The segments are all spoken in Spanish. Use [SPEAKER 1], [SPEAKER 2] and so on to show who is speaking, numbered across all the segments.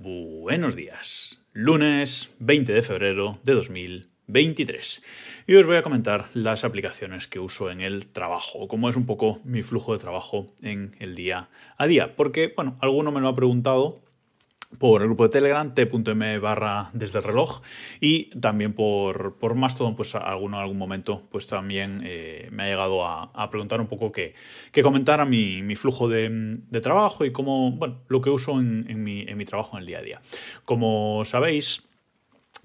[SPEAKER 1] Buenos días. Lunes 20 de febrero de 2023. Y os voy a comentar las aplicaciones que uso en el trabajo, cómo es un poco mi flujo de trabajo en el día a día. Porque, bueno, alguno me lo ha preguntado por el grupo de Telegram, t.m barra desde el reloj, y también por, por Mastodon, pues alguno algún momento, pues también eh, me ha llegado a, preguntar un poco que, que comentara mi, mi flujo de, trabajo y cómo, bueno, lo que uso en, mi, en mi trabajo en el día a día. Como sabéis,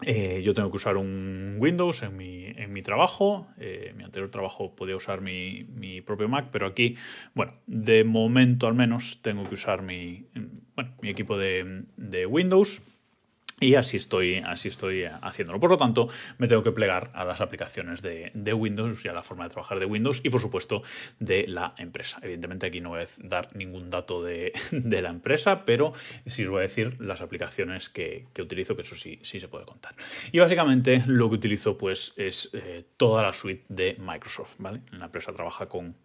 [SPEAKER 1] eh, yo tengo que usar un Windows en mi, en mi trabajo. Eh, mi anterior trabajo podía usar mi, mi, propio Mac, pero aquí, bueno, de momento al menos tengo que usar mi, bueno, mi equipo de, Windows. Y así estoy, así estoy haciéndolo. Por lo tanto, me tengo que plegar a las aplicaciones de, Windows y a la forma de trabajar de Windows y, por supuesto, de la empresa. Evidentemente, aquí no voy a dar ningún dato de, la empresa, pero sí os voy a decir las aplicaciones que, utilizo, que eso sí, sí se puede contar. Y básicamente lo que utilizo pues, es eh, toda la suite de Microsoft. ¿vale? La empresa trabaja con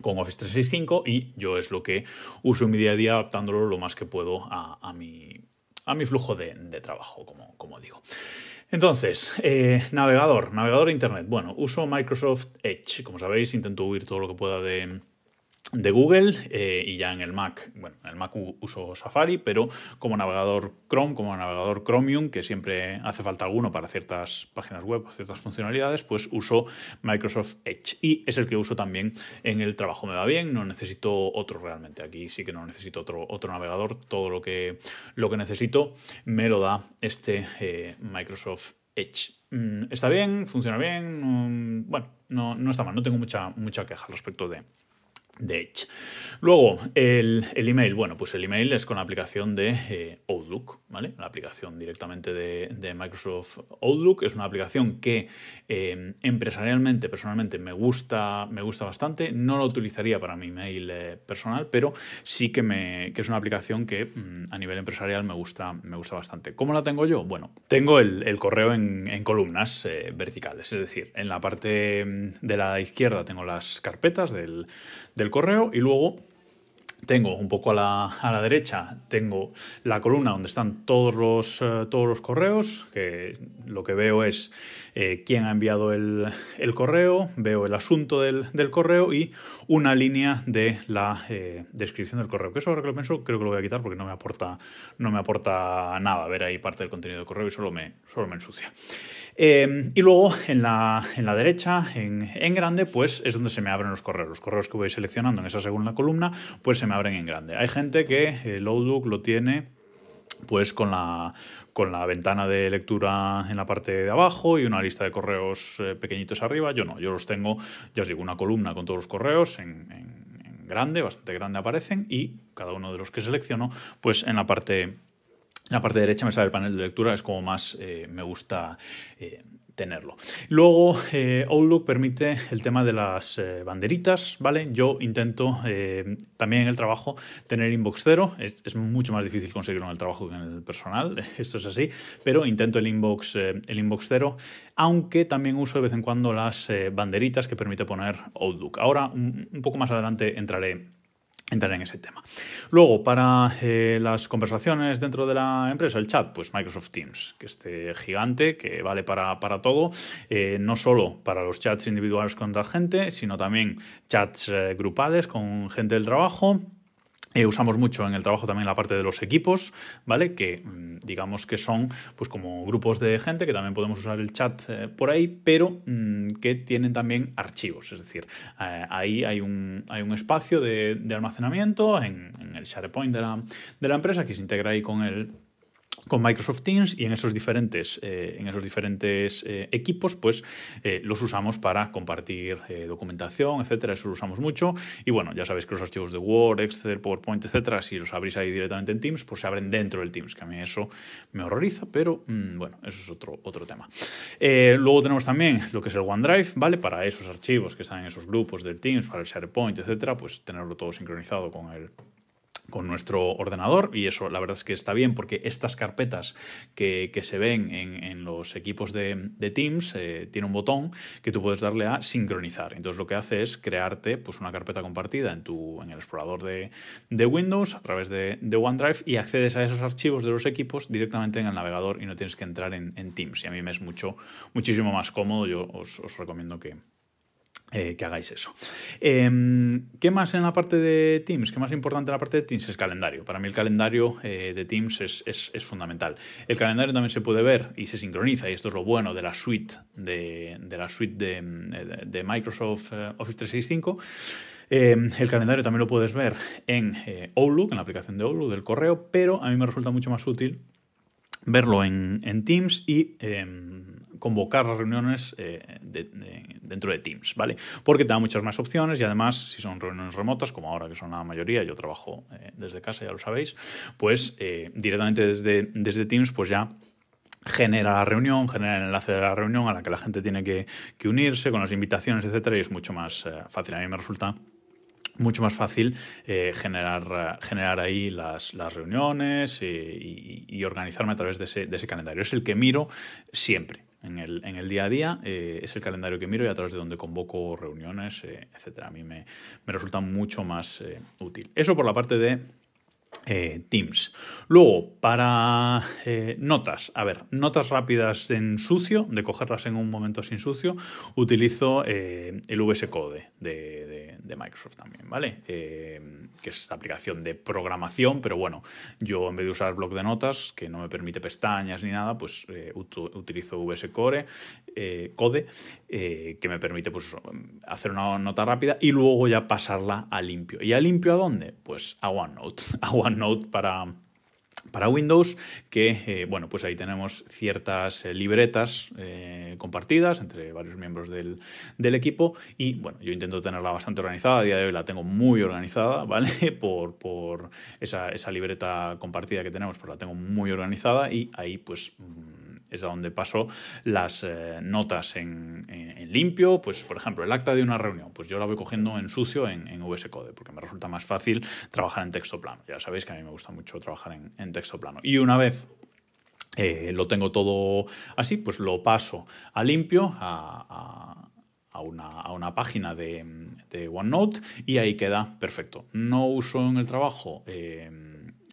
[SPEAKER 1] con Office 365 y yo es lo que uso en mi día a día adaptándolo lo más que puedo a mi a mi flujo de, trabajo, como, como, digo. Entonces, eh, navegador, navegador Internet. Bueno, uso Microsoft Edge. Como sabéis, intento huir todo lo que pueda de, de Google eh, y ya en el Mac, bueno, en el Mac uso Safari, pero como navegador Chrome, como navegador Chromium, que siempre hace falta alguno para ciertas páginas web, ciertas funcionalidades, pues uso Microsoft Edge y es el que uso también en el trabajo. Me va bien, no necesito otro realmente. Aquí sí que no necesito otro, otro navegador, todo lo que, lo que necesito me lo da este eh, Microsoft Edge. Mm, está bien, funciona bien, bueno, no, no está mal, no tengo mucha, mucha queja respecto de, de Edge. Luego, el, email. Bueno, pues el email es con la aplicación de eh, Outlook, ¿vale? La aplicación directamente de, Microsoft Outlook. Es una aplicación que eh, empresarialmente, personalmente, me gusta, me gusta bastante. No lo utilizaría para mi email eh, personal, pero sí que, me, que es una aplicación que mm, a nivel empresarial me gusta, me gusta bastante. ¿Cómo la tengo yo? Bueno, tengo el, correo en, en columnas verticales, es decir, en la parte mm, de la izquierda tengo las carpetas del, del correo y luego tengo un poco a la, a la, derecha, tengo la columna donde están todos los, eh, todos los correos, que lo que veo es eh, quién ha enviado el, el, correo, veo el asunto del, del, correo y una línea de la eh, descripción del correo. Que eso ahora que lo pienso creo que lo voy a quitar porque no me aporta, no me aporta nada ver ahí parte del contenido del correo y solo me, solo me ensucia. y luego en la, en la derecha, en, en, grande, pues es donde se me abren los correos. Los correos que voy seleccionando en esa segunda columna, pues se me abren en grande. Hay gente que el Outlook lo tiene pues con la, con la ventana de lectura en la parte de abajo y una lista de correos eh, pequeñitos arriba. Yo no, yo los tengo, ya os digo, una columna con todos los correos en, grande, bastante grande aparecen y cada uno de los que selecciono, pues en la parte, en la parte derecha me sale el panel de lectura, es como más eh, me gusta eh, tenerlo. Luego, eh, Outlook permite el tema de las banderitas, ¿vale? Yo intento también en el trabajo tener inbox cero. Es, mucho más difícil conseguirlo en el trabajo que en el personal, esto es así, pero intento el inbox, el inbox cero, aunque también uso de vez en cuando las banderitas que permite poner Outlook. Ahora, un poco más adelante entraré entrar en ese tema. Luego, para eh, las conversaciones dentro de la empresa, el chat, pues Microsoft Teams, que este gigante que vale para, todo, eh, no solo para los chats individuales con la gente, sino también chats eh, grupales con gente del trabajo eh, usamos mucho en el trabajo también la parte de los equipos, ¿vale? Que mm, digamos que son pues como grupos de gente que también podemos usar el chat eh, por ahí, pero mm, que tienen también archivos. Es decir, eh, ahí hay un, hay un espacio de, almacenamiento en, en, el SharePoint de la, de la empresa que se integra ahí con el con Microsoft Teams y en esos diferentes, eh, en esos diferentes eh, equipos pues eh, los usamos para compartir documentación, etcétera, eso lo usamos mucho y bueno, ya sabéis que los archivos de Word, Excel, PowerPoint, etcétera, si los abrís ahí directamente en Teams, pues se abren dentro del Teams, que a mí eso me horroriza, pero mm, bueno, eso es otro, otro tema. luego tenemos también lo que es el OneDrive, ¿vale? Para esos archivos que están en esos grupos del Teams, para el SharePoint, etcétera, pues tenerlo todo sincronizado con el con nuestro ordenador y eso la verdad es que está bien porque estas carpetas que, se ven en, los equipos de, Teams eh, tiene un botón que tú puedes darle a sincronizar. Entonces lo que hace es crearte pues, una carpeta compartida en, tu, en el explorador de, Windows a través de, OneDrive y accedes a esos archivos de los equipos directamente en el navegador y no tienes que entrar en, Teams. Y a mí me es mucho, muchísimo más cómodo. Yo os recomiendo que, eh, que hagáis eso. Em, ¿Qué más en la parte de Teams? ¿Qué más importante en la parte de Teams? Es calendario. Para mí el calendario eh, de Teams es, fundamental. El calendario también se puede ver y se sincroniza, y esto es lo bueno de la suite de, la suite de, Microsoft eh, Office 365. Em, el calendario también lo puedes ver en Outlook, en la aplicación de Outlook del correo, pero a mí me resulta mucho más útil verlo en, Teams y em, convocar las reuniones eh, dentro de Teams, ¿vale? Porque te da muchas más opciones y además, si son reuniones remotas, como ahora que son la mayoría, yo trabajo eh, desde casa, ya lo sabéis, pues eh, directamente desde, desde Teams, pues ya genera la reunión, genera el enlace de la reunión a la que la gente tiene que, que unirse con las invitaciones, etcétera, y es mucho más fácil. A mí me resulta mucho más fácil eh, generar, generar ahí las, reuniones y, organizarme a través de ese, calendario. Es el que miro siempre. En el, día a día eh, es el calendario que miro y a través de donde convoco reuniones, eh, etcétera. A mí me, me resulta mucho más útil. Eso por la parte de eh, Teams. Luego, para eh, notas, a ver, notas rápidas en sucio, de cogerlas en un momento sin sucio, utilizo eh, el VS Code de, Microsoft también, ¿vale? que es esta aplicación de programación, pero bueno, yo en vez de usar bloc de notas, que no me permite pestañas ni nada, pues utilizo VS Code, Code que me permite pues, hacer una nota rápida y luego ya pasarla a limpio. ¿Y a limpio a dónde? Pues a OneNote. A OneNote para, para Windows, que eh, bueno, pues ahí tenemos ciertas eh, libretas eh, compartidas entre varios miembros del, equipo y bueno, yo intento tenerla bastante organizada, a día de hoy la tengo muy organizada, ¿vale? Por, por esa, esa, libreta compartida que tenemos, pues la tengo muy organizada y ahí pues mm, es a donde paso las eh, notas en, limpio, pues por ejemplo el acta de una reunión, pues yo la voy cogiendo en sucio en, en VS Code, porque me resulta más fácil trabajar en texto plano. Ya sabéis que a mí me gusta mucho trabajar en, texto plano. Y una vez eh, lo tengo todo así, pues lo paso a limpio, a, una, página de, OneNote y ahí queda perfecto. No uso en el trabajo eh,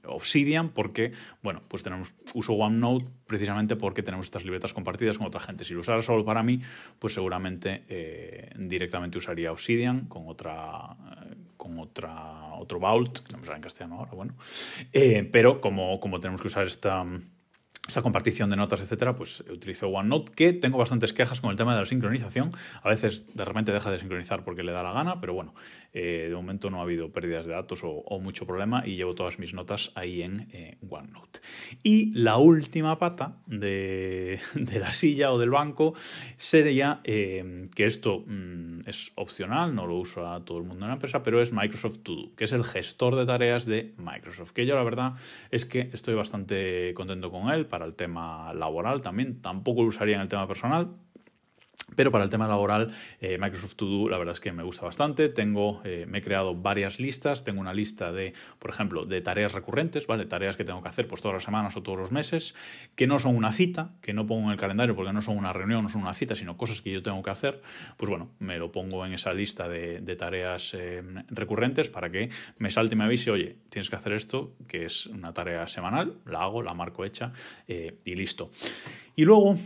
[SPEAKER 1] Obsidian porque, bueno, pues tenemos uso OneNote precisamente porque tenemos estas libretas compartidas con otra gente. Si lo usara solo para mí, pues seguramente eh, directamente usaría Obsidian con otra eh, con otra otro Vault, que no me sale en castellano ahora, bueno. Eh, pero como, como tenemos que usar esta esa compartición de notas, etcétera, pues utilizo OneNote, que tengo bastantes quejas con el tema de la sincronización. A veces de repente deja de sincronizar porque le da la gana, pero bueno, eh, de momento no ha habido pérdidas de datos o, mucho problema y llevo todas mis notas ahí en eh, OneNote. Y la última pata de, la silla o del banco sería eh, que esto mm, es opcional, no lo uso a todo el mundo en la empresa, pero es Microsoft To Do, que es el gestor de tareas de Microsoft, que yo la verdad es que estoy bastante contento con él el tema laboral también. Tampoco lo usaría en el tema personal, pero para el tema laboral, eh, Microsoft To Do, la verdad es que me gusta bastante. Tengo, eh, me he creado varias listas. Tengo una lista de, por ejemplo, de tareas recurrentes, ¿vale? Tareas que tengo que hacer pues, todas las semanas o todos los meses, que no son una cita, que no pongo en el calendario porque no son una reunión, no son una cita, sino cosas que yo tengo que hacer. Pues bueno, me lo pongo en esa lista de, tareas eh, recurrentes para que me salte y me avise, oye, tienes que hacer esto, que es una tarea semanal, la hago, la marco hecha y listo. Y luego,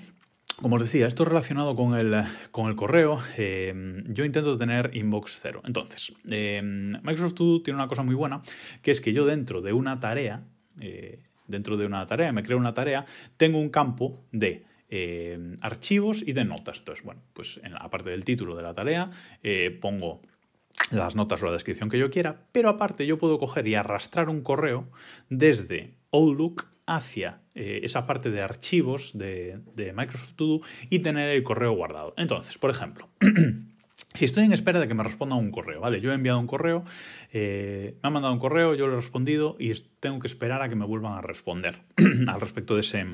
[SPEAKER 1] como os decía, esto relacionado con el, con el correo, eh, yo intento tener inbox cero. Entonces, eh, Microsoft To tiene una cosa muy buena, que es que yo dentro de una tarea, eh, dentro de una tarea, me creo una tarea, tengo un campo de archivos y de notas. Entonces, bueno, pues en la parte del título de la tarea pongo las notas o la descripción que yo quiera, pero aparte yo puedo coger y arrastrar un correo desde Outlook hacia eh, esa parte de archivos de, Microsoft To Do y tener el correo guardado. Entonces, por ejemplo, si estoy en espera de que me responda un correo, ¿vale? Yo he enviado un correo, eh, me han mandado un correo, yo lo he respondido y tengo que esperar a que me vuelvan a responder al respecto de ese,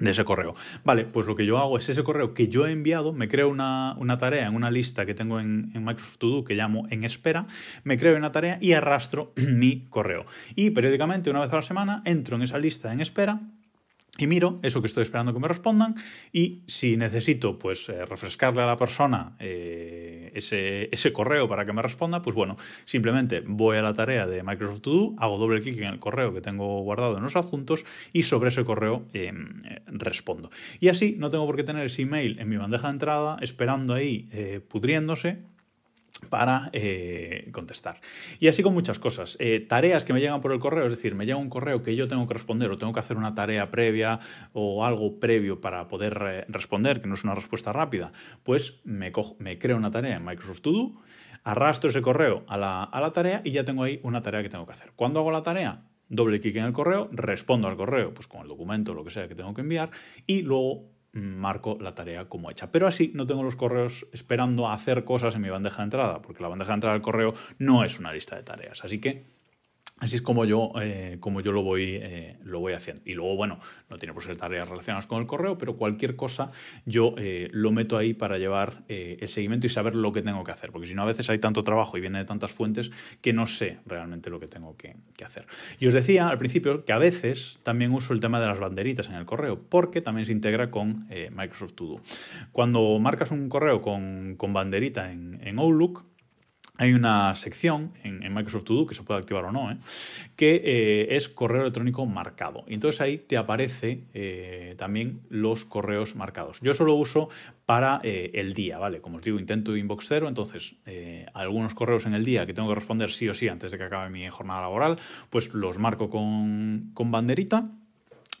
[SPEAKER 1] de ese correo. Vale, pues lo que yo hago es ese correo que yo he enviado, me creo una, tarea en una lista que tengo en, en, Microsoft To Do que llamo en espera, me creo una tarea y arrastro mi correo. Y periódicamente, una vez a la semana, entro en esa lista en espera y miro eso que estoy esperando que me respondan y si necesito pues eh, refrescarle a la persona eh, ese, ese, correo para que me responda, pues bueno, simplemente voy a la tarea de Microsoft To Do, hago doble clic en el correo que tengo guardado en los adjuntos y sobre ese correo em, eh, respondo. Y así no tengo por qué tener ese email en mi bandeja de entrada esperando ahí pudriéndose para eh, contestar. Y así con muchas cosas. Eh, tareas que me llegan por el correo, es decir, me llega un correo que yo tengo que responder o tengo que hacer una tarea previa o algo previo para poder eh, responder, que no es una respuesta rápida, pues me, me creo una tarea en Microsoft To Do, arrastro ese correo a la, a la tarea y ya tengo ahí una tarea que tengo que hacer. ¿Cuándo hago la tarea? Doble clic en el correo, respondo al correo, pues con el documento lo que sea que tengo que enviar, y luego marco la tarea como hecha. Pero así no tengo los correos esperando a hacer cosas en mi bandeja de entrada, porque la bandeja de entrada del correo no es una lista de tareas. Así que Así es como yo, eh, como yo lo, voy, eh, lo voy haciendo. Y luego, bueno, no tiene por ser tareas relacionadas con el correo, pero cualquier cosa yo eh, lo meto ahí para llevar el seguimiento y saber lo que tengo que hacer. Porque si no, a veces hay tanto trabajo y viene de tantas fuentes que no sé realmente lo que tengo que, hacer. Y os decía al principio que a veces también uso el tema de las banderitas en el correo, porque también se integra con Microsoft To Do. Cuando marcas un correo con, banderita en, en Outlook, hay una sección en, Microsoft To Do, que se puede activar o no, ¿eh? que eh, es correo electrónico marcado. Y entonces ahí te aparece eh, también los correos marcados. Yo solo uso para el día, ¿vale? Como os digo, intento inbox cero, entonces algunos correos en el día que tengo que responder sí o sí antes de que acabe mi jornada laboral, pues los marco con banderita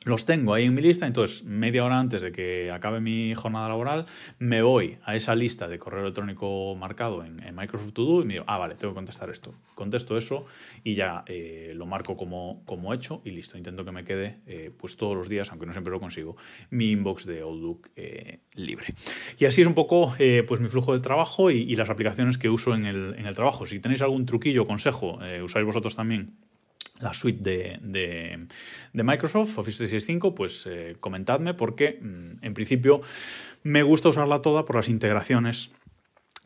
[SPEAKER 1] los tengo ahí en mi lista, entonces media hora antes de que acabe mi jornada laboral, me voy a esa lista de correo electrónico marcado en, Microsoft To Do y me digo, ah, vale, tengo que contestar esto. Contesto eso y ya eh, lo marco como, como hecho y listo. Intento que me quede eh, pues todos los días, aunque no siempre lo consigo, mi inbox de Outlook eh, libre. Y así es un poco pues mi flujo de trabajo y, las aplicaciones que uso en el, en el trabajo. Si tenéis algún truquillo o consejo, usáis vosotros también la suite de, Microsoft, Office 365, pues eh, comentadme porque mm, en principio me gusta usarla toda por las integraciones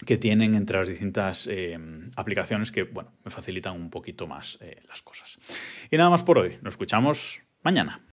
[SPEAKER 1] que tienen entre las distintas eh, aplicaciones que, bueno, me facilitan un poquito más eh, las cosas. Y nada más por hoy. Nos escuchamos mañana.